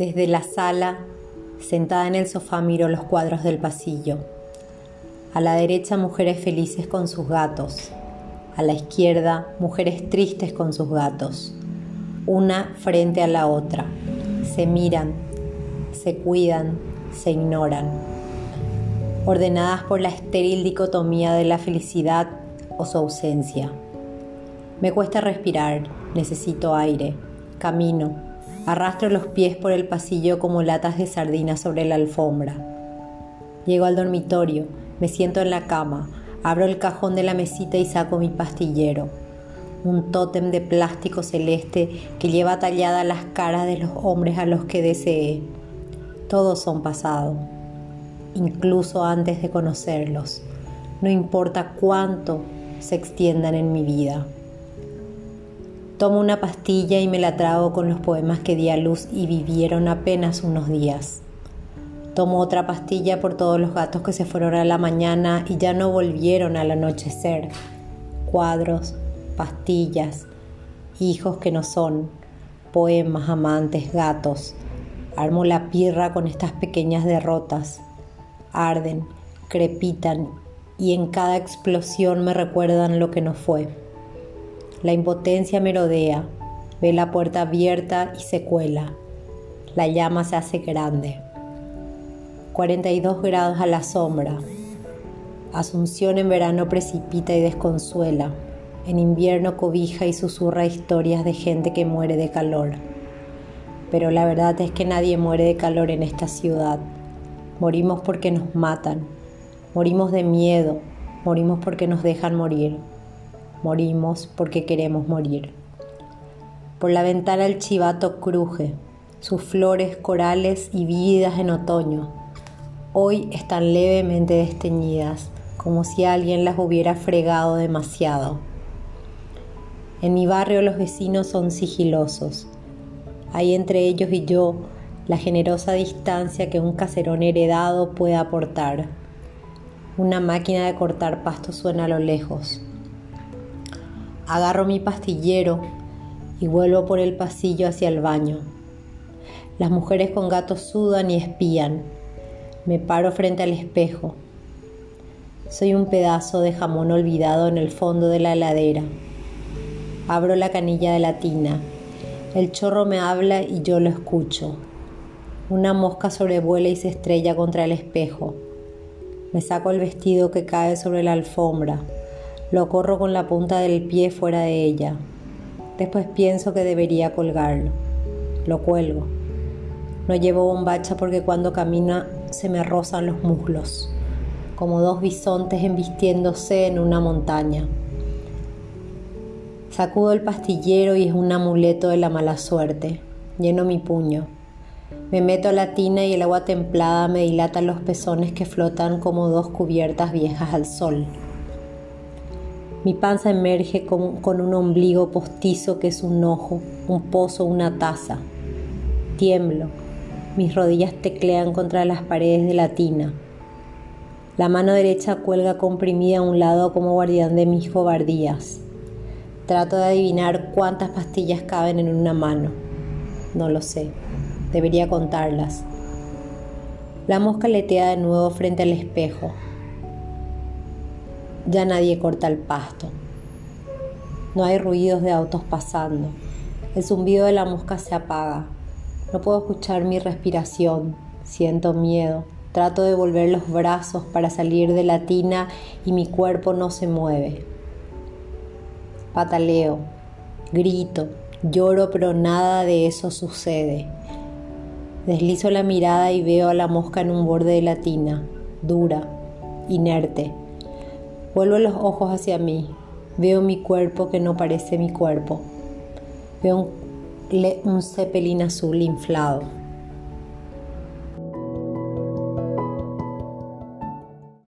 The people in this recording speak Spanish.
Desde la sala, sentada en el sofá, miro los cuadros del pasillo. A la derecha, mujeres felices con sus gatos. A la izquierda, mujeres tristes con sus gatos. Una frente a la otra. Se miran, se cuidan, se ignoran. Ordenadas por la estéril dicotomía de la felicidad o su ausencia. Me cuesta respirar, necesito aire, camino Arrastro los pies por el pasillo como latas de sardinas sobre la alfombra. Llego al dormitorio, me siento en la cama, abro el cajón de la mesita y saco mi pastillero. Un tótem de plástico celeste que lleva talladas las caras de los hombres a los que deseé. Todos son pasado, incluso antes de conocerlos. No importa cuánto se extiendan en mi vida. Tomo una pastilla y me la trago con los poemas que di a luz y vivieron apenas unos días. Tomo otra pastilla por todos los gatos que se fueron a la mañana y ya no volvieron al anochecer. Cuadros, pastillas, hijos que no son, poemas, amantes, gatos. Armo la pirra con estas pequeñas derrotas. Arden, crepitan y en cada explosión me recuerdan lo que no fue. La impotencia merodea, ve la puerta abierta y se cuela. La llama se hace grande. 42 grados a la sombra. Asunción en verano precipita y desconsuela. En invierno cobija y susurra historias de gente que muere de calor. Pero la verdad es que nadie muere de calor en esta ciudad. Morimos porque nos matan. Morimos de miedo. Morimos porque nos dejan morir morimos porque queremos morir. Por la ventana el chivato cruje, sus flores corales y vidas en otoño. Hoy están levemente desteñidas, como si alguien las hubiera fregado demasiado. En mi barrio los vecinos son sigilosos. Hay entre ellos y yo la generosa distancia que un caserón heredado puede aportar. Una máquina de cortar pasto suena a lo lejos. Agarro mi pastillero y vuelvo por el pasillo hacia el baño. Las mujeres con gatos sudan y espían. Me paro frente al espejo. Soy un pedazo de jamón olvidado en el fondo de la heladera. Abro la canilla de la tina. El chorro me habla y yo lo escucho. Una mosca sobrevuela y se estrella contra el espejo. Me saco el vestido que cae sobre la alfombra. Lo corro con la punta del pie fuera de ella. Después pienso que debería colgarlo. Lo cuelgo. No llevo bombacha porque cuando camina se me rozan los muslos, como dos bisontes embistiéndose en una montaña. Sacudo el pastillero y es un amuleto de la mala suerte. Lleno mi puño. Me meto a la tina y el agua templada me dilata los pezones que flotan como dos cubiertas viejas al sol. Mi panza emerge con, un ombligo postizo que es un ojo, un pozo, una taza. Tiemblo. Mis rodillas teclean contra las paredes de la tina. La mano derecha cuelga comprimida a un lado como guardián de mis cobardías. Trato de adivinar cuántas pastillas caben en una mano. No lo sé. Debería contarlas. La mosca letea de nuevo frente al espejo. Ya nadie corta el pasto. No hay ruidos de autos pasando. El zumbido de la mosca se apaga. No puedo escuchar mi respiración. Siento miedo. Trato de volver los brazos para salir de la tina y mi cuerpo no se mueve. Pataleo, grito, lloro, pero nada de eso sucede. Deslizo la mirada y veo a la mosca en un borde de la tina, dura, inerte, Vuelvo los ojos hacia mí. Veo mi cuerpo que no parece mi cuerpo. Veo un, un azul inflado.